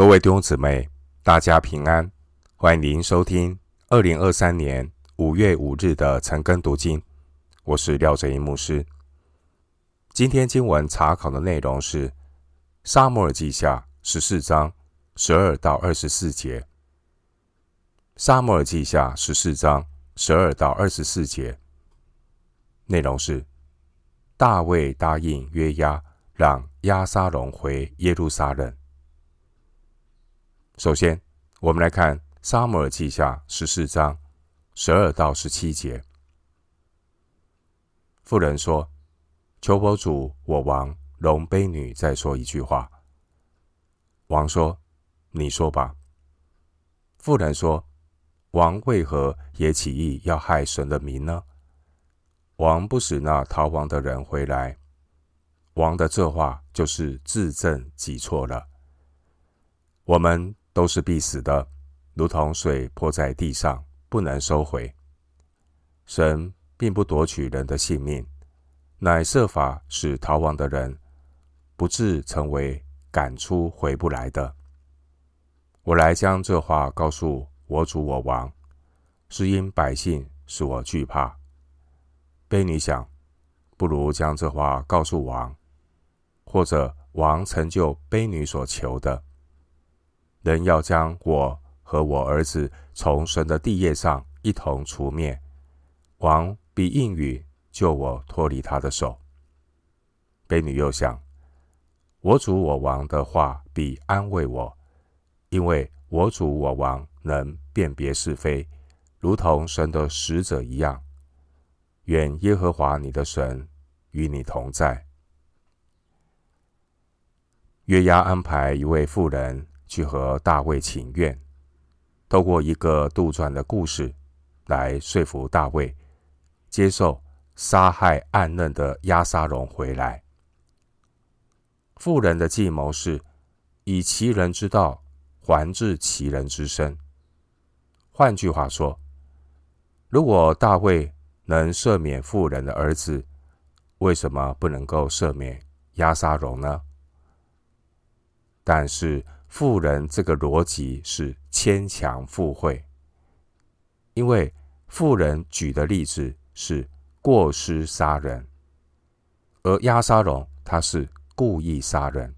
各位弟兄姊妹，大家平安，欢迎您收听二零二三年五月五日的晨更读经。我是廖哲一牧师。今天经文查考的内容是《撒母耳记下》十四章十二到二十四节。《撒母耳记下》十四章十二到二十四节内容是大卫答应约押，让押沙龙回耶路撒冷。首先，我们来看《撒母耳记下》十四章十二到十七节。妇人说：“求佛主我王容婢女再说一句话。”王说：“你说吧。”妇人说：“王为何也起意要害神的民呢？王不使那逃亡的人回来，王的这话就是自证己错了。我们。”都是必死的，如同水泼在地上，不能收回。神并不夺取人的性命，乃设法使逃亡的人不致成为赶出回不来的。我来将这话告诉我主我王，是因百姓使我惧怕。卑女想，不如将这话告诉王，或者王成就卑女所求的。人要将我和我儿子从神的地业上一同除灭，王必应允救我脱离他的手。婢女又想，我主我王的话必安慰我，因为我主我王能辨别是非，如同神的使者一样。愿耶和华你的神与你同在。约押安排一位妇人。去和大卫请愿，透过一个杜撰的故事来说服大卫接受杀害暗嫩的押沙龙回来。妇人的计谋是以其人之道还治其人之身。换句话说，如果大卫能赦免妇人的儿子，为什么不能够赦免押沙龙呢？但是。富人这个逻辑是牵强附会，因为富人举的例子是过失杀人，而押沙龙他是故意杀人，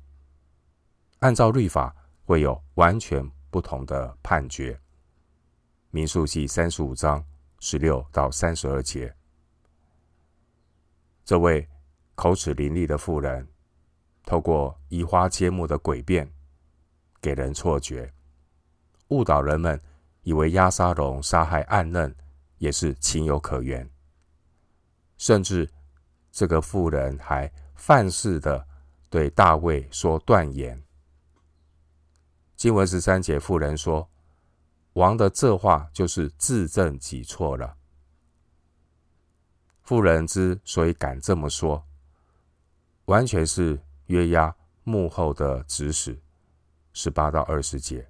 按照律法会有完全不同的判决。民数记三十五章十六到三十二节，这位口齿伶俐的妇人，透过移花接木的诡辩。给人错觉，误导人们以为押沙龙杀害暗嫩也是情有可原，甚至这个妇人还犯事的对大卫说断言。经文十三节，妇人说：“王的这话就是自证己错了。”妇人之所以敢这么说，完全是约押幕后的指使。十八到二十节，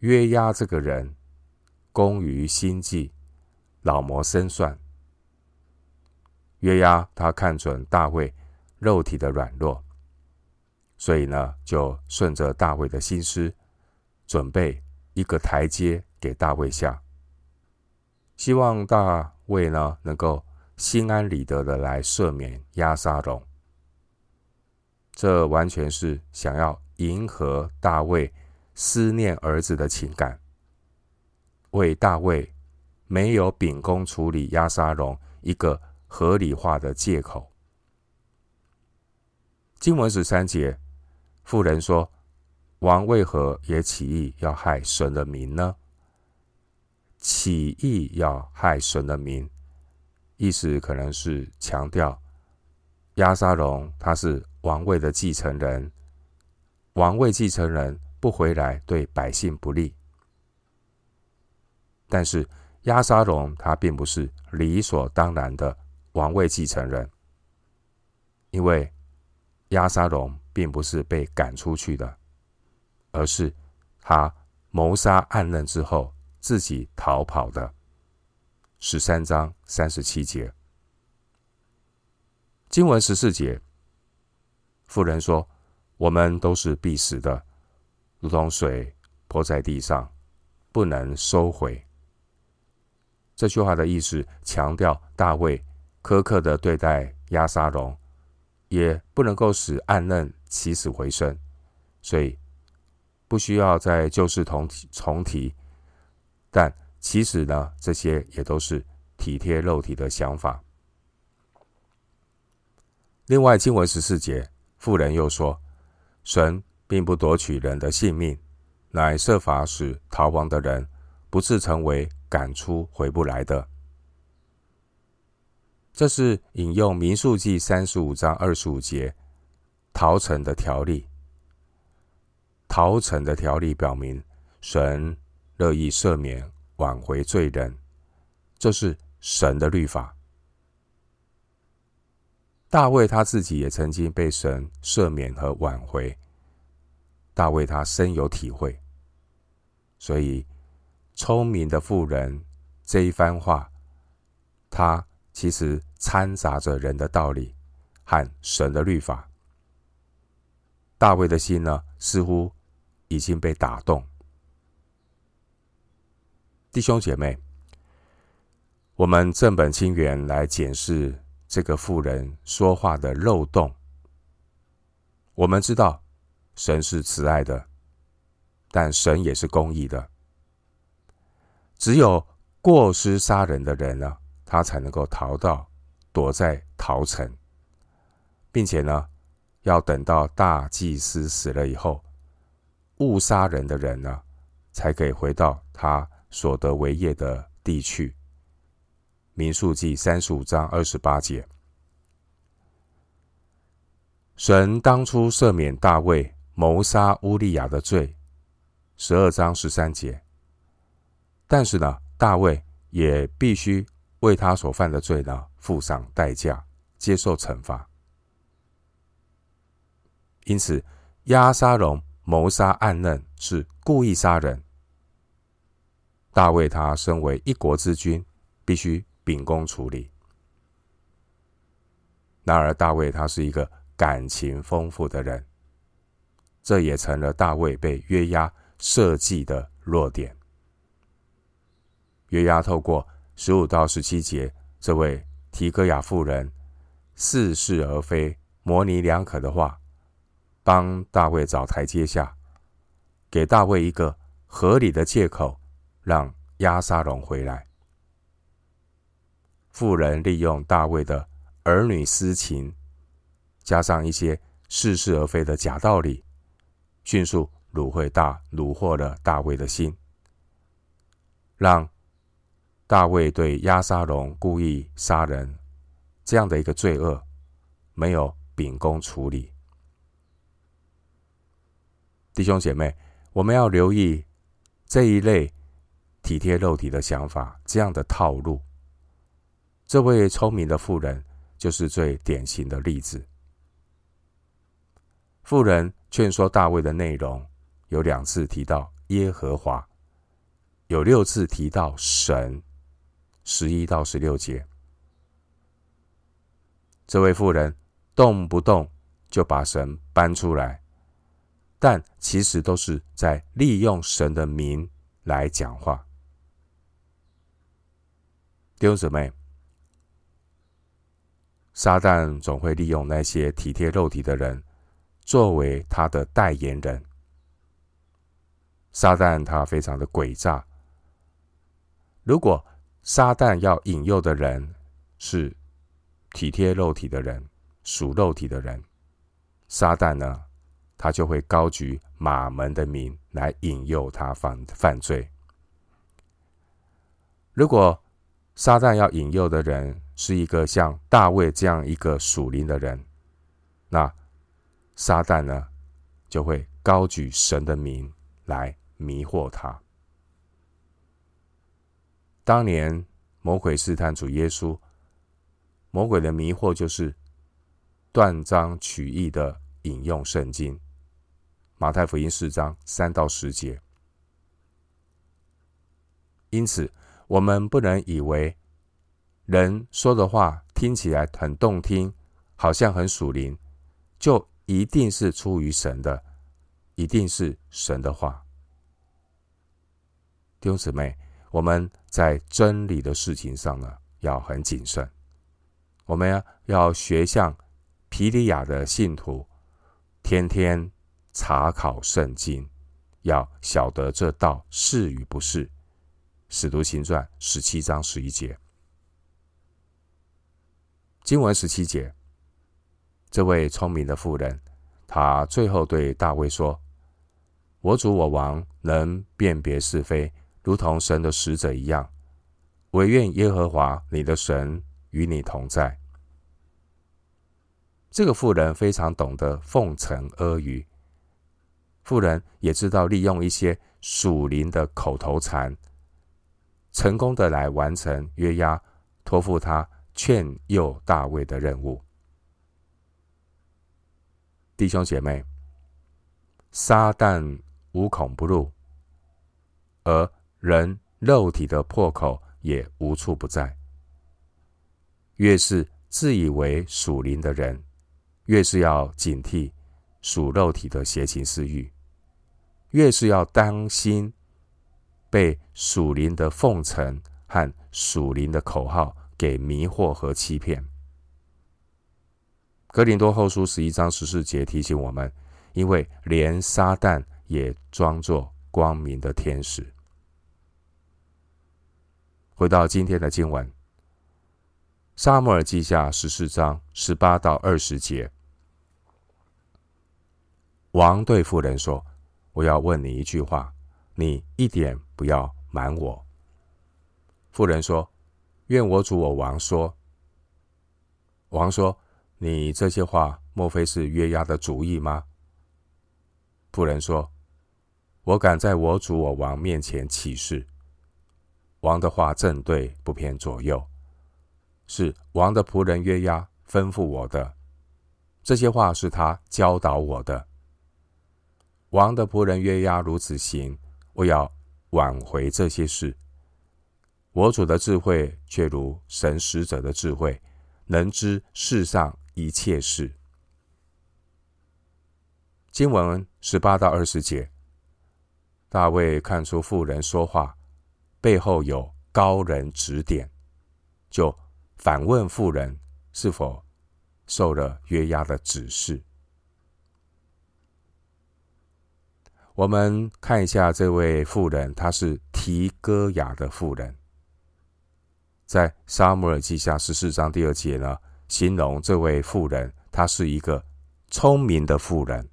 约押这个人工于心计，老谋深算。约押他看准大卫肉体的软弱，所以呢，就顺着大卫的心思，准备一个台阶给大卫下，希望大卫呢能够心安理得的来赦免押沙龙。这完全是想要迎合大卫思念儿子的情感，为大卫没有秉公处理押沙龙一个合理化的借口。经文十三节，妇人说：“王为何也起意要害神的民呢？”起意要害神的民，意思可能是强调押沙龙他是。王位的继承人，王位继承人不回来，对百姓不利。但是亚沙龙他并不是理所当然的王位继承人，因为亚沙龙并不是被赶出去的，而是他谋杀暗嫩之后自己逃跑的。十三章三十七节，经文十四节。妇人说：“我们都是必死的，如同水泼在地上，不能收回。这句话的意思强调大卫苛刻的对待押沙龙，也不能够使暗嫩起死回生，所以不需要再旧事重重提。但其实呢，这些也都是体贴肉体的想法。另外，经文十四节，妇人又说：“神并不夺取人的性命，乃设法使逃亡的人不致成为赶出回不来的。”这是引用民数记三十五章二十五节逃城的条例。逃城的条例表明，神乐意赦免。挽回罪人，这是神的律法。大卫他自己也曾经被神赦免和挽回，大卫他深有体会。所以，聪明的妇人这一番话，他其实掺杂着人的道理和神的律法。大卫的心呢，似乎已经被打动。弟兄姐妹，我们正本清源来检视这个妇人说话的漏洞。我们知道神是慈爱的，但神也是公义的。只有过失杀人的人呢，他才能够逃到躲在逃城，并且呢，要等到大祭司死了以后，误杀人的人呢，才可以回到他。所得为业的地区，民数记三十五章二十八节，神当初赦免大卫谋杀乌利亚的罪，十二章十三节。但是呢，大卫也必须为他所犯的罪呢付上代价，接受惩罚。因此，押沙龙谋杀暗嫩是故意杀人。大卫他身为一国之君，必须秉公处理。然而，大卫他是一个感情丰富的人，这也成了大卫被约押设计的弱点。约押透过十五到十七节这位提哥亚妇人似是而非、模棱两可的话，帮大卫找台阶下，给大卫一个合理的借口。让押沙龙回来。妇人利用大卫的儿女私情，加上一些似是而非的假道理，迅速掳回大掳获了大卫的心，让大卫对押沙龙故意杀人这样的一个罪恶没有秉公处理。弟兄姐妹，我们要留意这一类。体贴肉体的想法，这样的套路，这位聪明的妇人就是最典型的例子。妇人劝说大卫的内容有两次提到耶和华，有六次提到神，十一到十六节。这位妇人动不动就把神搬出来，但其实都是在利用神的名来讲话。弟兄姊妹，撒旦总会利用那些体贴肉体的人作为他的代言人。撒旦他非常的诡诈。如果撒旦要引诱的人是体贴肉体的人、属肉体的人，撒旦呢，他就会高举马门的名来引诱他犯犯罪。如果撒旦要引诱的人是一个像大卫这样一个属灵的人，那撒旦呢，就会高举神的名来迷惑他。当年魔鬼试探主耶稣，魔鬼的迷惑就是断章取义的引用圣经，马太福音四章三到十节。因此。我们不能以为人说的话听起来很动听，好像很属灵，就一定是出于神的，一定是神的话。弟兄姊妹，我们在真理的事情上呢，要很谨慎。我们要要学像庇哩亚的信徒，天天查考圣经，要晓得这道是与不是。使徒行传十七章十一节。经文十七节，这位聪明的妇人，她最后对大卫说：“我主我王能辨别是非，如同神的使者一样。惟愿耶和华你的神与你同在。”这个妇人非常懂得奉承阿谀，妇人也知道利用一些属灵的口头禅，成功的来完成约押托付他。劝诱大卫的任务，弟兄姐妹，撒旦无孔不入，而人肉体的破口也无处不在。越是自以为属灵的人，越是要警惕属肉体的邪情私欲，越是要当心被属灵的奉承和属灵的口号。给迷惑和欺骗。哥林多后书十一章十四节提醒我们，因为连撒旦也装作光明的天使。回到今天的经文，《撒母耳记下》十四章十八到二十节，王对妇人说：“我要问你一句话，你一点不要瞒我。”妇人说。愿我主我王说。王说：“你这些话，莫非是约押的主意吗？”仆人说：“我敢在我主我王面前起誓，王的话正对，不偏左右，是王的仆人约押吩咐我的。这些话是他教导我的。王的仆人约押如此行，我要挽回这些事。”我主的智慧却如神使者的智慧，能知世上一切事。经文十八到二十节，大卫看出妇人说话背后有高人指点，就反问妇人是否受了约押的指示。我们看一下这位妇人，她是提哥雅的妇人。在撒母耳记下十四章第二节呢，形容这位妇人，她是一个聪明的妇人。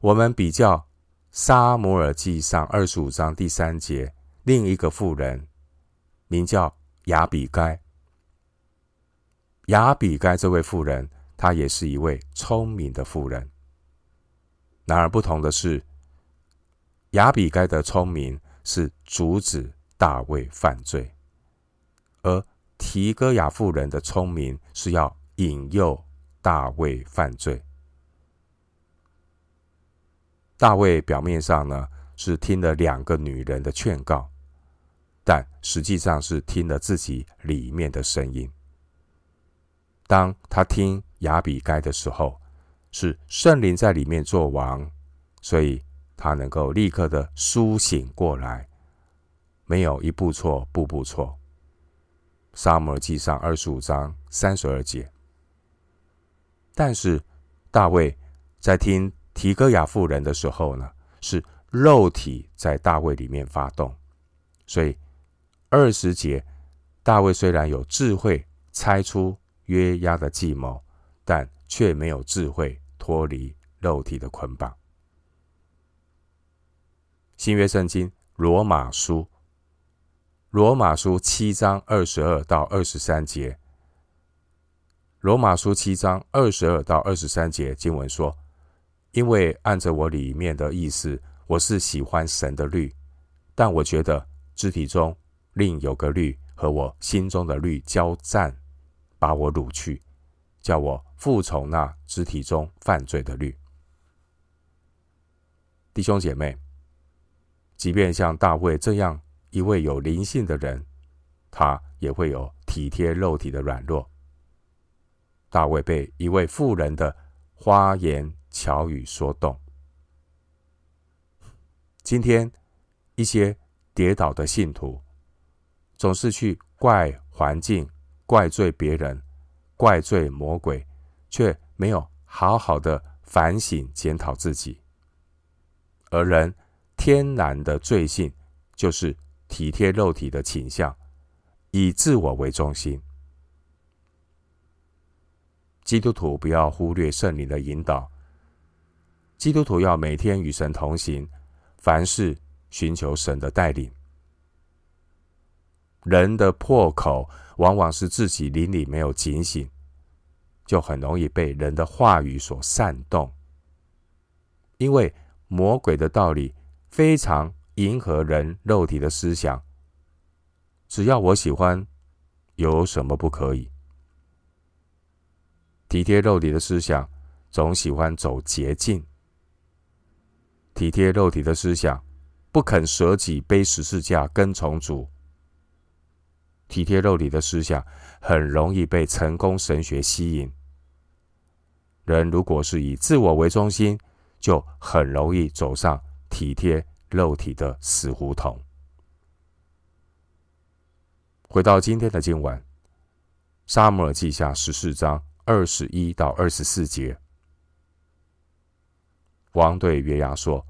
我们比较撒母耳记上二十五章第三节，另一个妇人名叫亚比该。亚比该这位妇人，她也是一位聪明的妇人。然而不同的是，亚比该的聪明是阻止。大卫犯罪，而提哥亚妇人的聪明是要引诱大卫犯罪。大卫表面上呢是听了两个女人的劝告，但实际上是听了自己里面的声音。当他听亚比该的时候，是圣灵在里面作王，所以他能够立刻的苏醒过来。没有一步错，步步错。撒母耳记上二十五章三十二节。但是大卫在听提哥亚妇人的时候呢，是肉体在大卫里面发动，所以二十节，大卫虽然有智慧猜出约押的计谋，但却没有智慧脱离肉体的捆绑。新约圣经罗马书。罗马书七章二十二到二十三节。罗马书七章二十二到二十三节经文说：“因为按着我里面的意思，我是喜欢神的律，但我觉得肢体中另有个律和我心中的律交战，把我掳去，叫我服从那肢体中犯罪的律。”弟兄姐妹，即便像大卫这样。一位有灵性的人，他也会有体贴肉体的软弱。大卫被一位妇人的花言巧语说动。今天一些跌倒的信徒，总是去怪环境、怪罪别人、怪罪魔鬼，却没有好好的反省检讨自己。而人天然的罪性，就是体贴肉体的倾向，以自我为中心。基督徒不要忽略圣灵的引导，基督徒要每天与神同行，凡事寻求神的带领。人的破口往往是自己灵里没有警醒，就很容易被人的话语所煽动。因为魔鬼的道理非常迎合人肉体的思想，只要我喜欢，有什么不可以？体贴肉体的思想总喜欢走捷径，体贴肉体的思想不肯舍己背十字架跟从主。体贴肉体的思想，很容易被成功神学吸引。人如果是以自我为中心，就很容易走上体贴肉体的死胡同。回到今天的经文，《撒母耳记下》十四章二十一到二十四节，王对约押说：“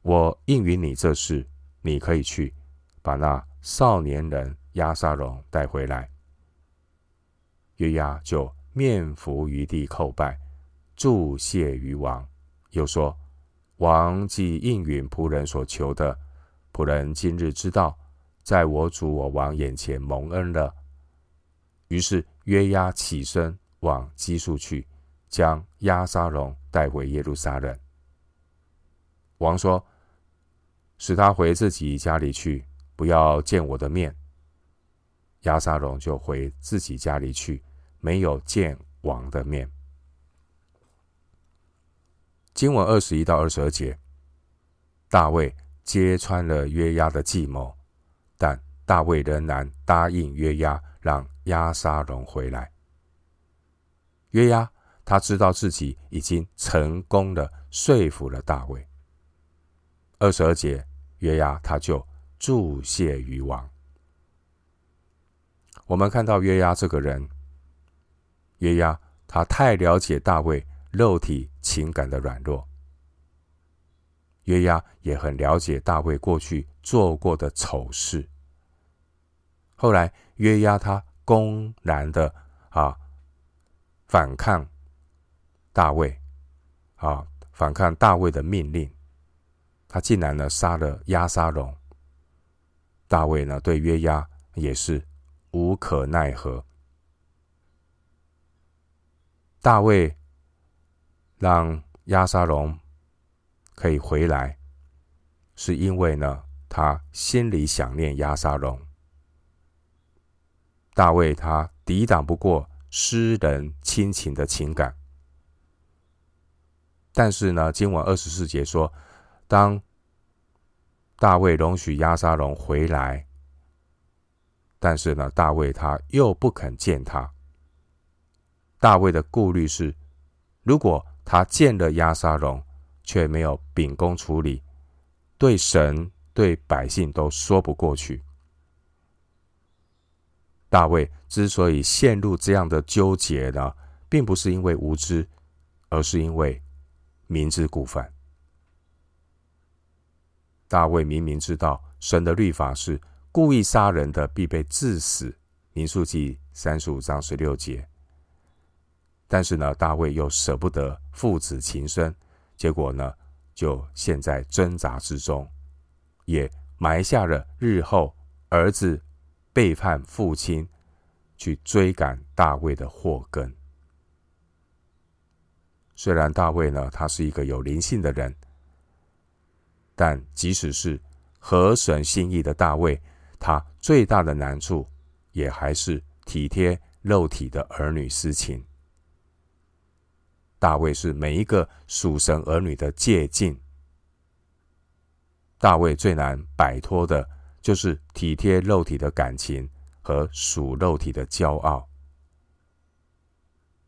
我应允你这事，你可以去把那少年人。”押沙龙带回来，约押就面伏于地叩拜，祝谢于王，又说：“王既应允仆人所求的，仆人今日知道，在我主我王眼前蒙恩了。”于是约押起身往基述去，将押沙龙带回耶路撒冷。王说：“使他回自己家里去，不要见我的面。”押沙龙就回自己家里去，没有见王的面。经文二十一到二十二节，大卫揭穿了约押的计谋，但大卫仍然答应约押，让押沙龙回来。约押他知道自己已经成功的说服了大卫。二十二节，约押他就注谢于王。我们看到约押这个人，约押他太了解大卫肉体情感的软弱，约押也很了解大卫过去做过的丑事。后来约押他公然的啊反抗大卫，啊反抗大卫的命令，他竟然呢杀了押沙龙。大卫呢对约押也是。无可奈何。大卫让押沙龙可以回来，是因为呢，他心里想念押沙龙。大卫他抵挡不过私人亲情的情感，但是呢，今晚二十四节说，当大卫容许押沙龙回来。但是呢，大卫他又不肯见他。大卫的顾虑是，如果他见了押沙龙，却没有秉公处理，对神对百姓都说不过去。大卫之所以陷入这样的纠结呢，并不是因为无知，而是因为明知故犯。大卫明明知道神的律法是。故意杀人的必被治死，民数记三十五章十六节。但是呢，大卫又舍不得父子情深，结果呢，就陷在挣扎之中，也埋下了日后儿子背叛父亲去追赶大卫的祸根。虽然大卫呢，他是一个有灵性的人，但即使是合神心意的大卫。他最大的难处，也还是体贴肉体的儿女私情。大卫是每一个属神儿女的借镜。大卫最难摆脱的，就是体贴肉体的感情和属肉体的骄傲。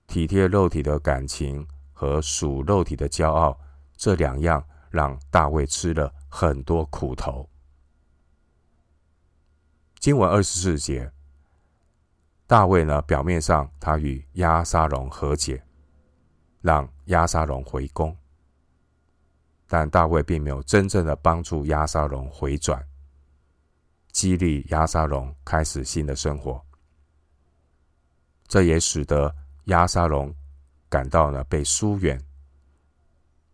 体贴肉体的感情和属肉体的骄傲，这两样让大卫吃了很多苦头。经文二十四节，大卫呢，表面上他与押沙龙和解，让亚沙龙回宫，但大卫并没有真正的帮助亚沙龙回转，激励亚沙龙开始新的生活。这也使得亚沙龙感到呢被疏远，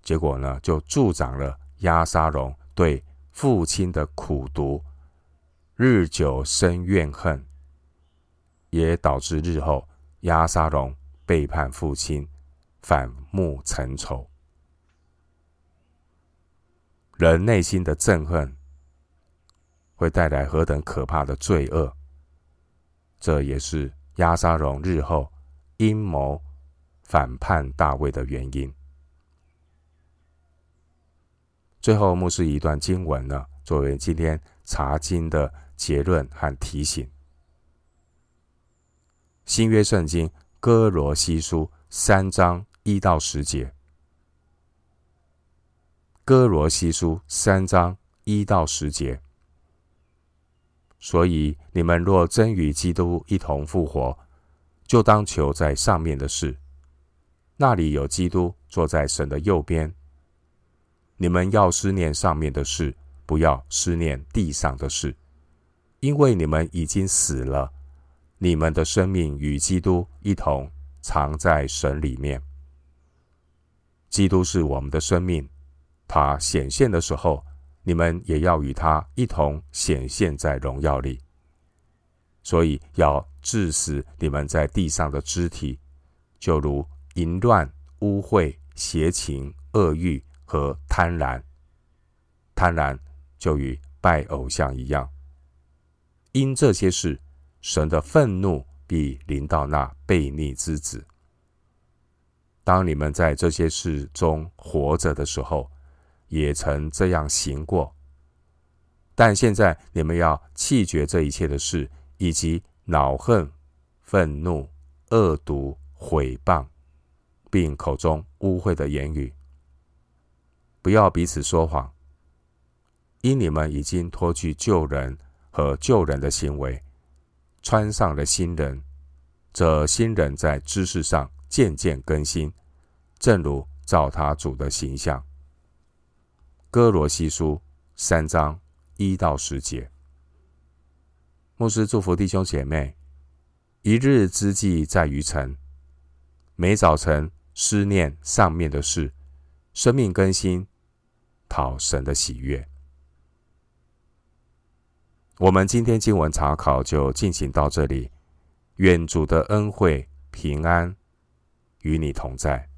结果呢就助长了亚沙龙对父亲的苦毒，日久生怨恨，也导致日后亚沙龙背叛父亲，反目成仇。人内心的憎恨会带来何等可怕的罪恶，这也是。押沙龙日后阴谋反叛大卫的原因。最后，牧师一段经文呢，作为今天查经的结论和提醒。新约圣经歌罗西书三章一到十节。哥罗西书三章一到十节。所以，你们若真与基督一同复活，就当求在上面的事。那里有基督坐在神的右边。你们要思念上面的事，不要思念地上的事，因为你们已经死了，你们的生命与基督一同藏在神里面。基督是我们的生命，他显现的时候。你们也要与他一同显现在荣耀里，所以要致死你们在地上的肢体，就如淫乱、污秽、邪情、恶欲和贪婪。贪婪就与拜偶像一样。因这些事，神的愤怒必临到那悖逆之子。当你们在这些事中活着的时候，也曾这样行过，但现在你们要弃绝这一切的事，以及恼恨、愤怒、恶毒、毁谤，并口中污秽的言语。不要彼此说谎，因你们已经脱去旧人和旧人的行为，穿上了新人。这新人在知识上渐渐更新，正如照他主的形象。歌罗西书三章一到十节，牧师祝福弟兄姐妹。一日之计在于晨，每早晨思念上面的事，生命更新，讨神的喜悦。我们今天经文查考就进行到这里，愿主的恩惠平安与你同在。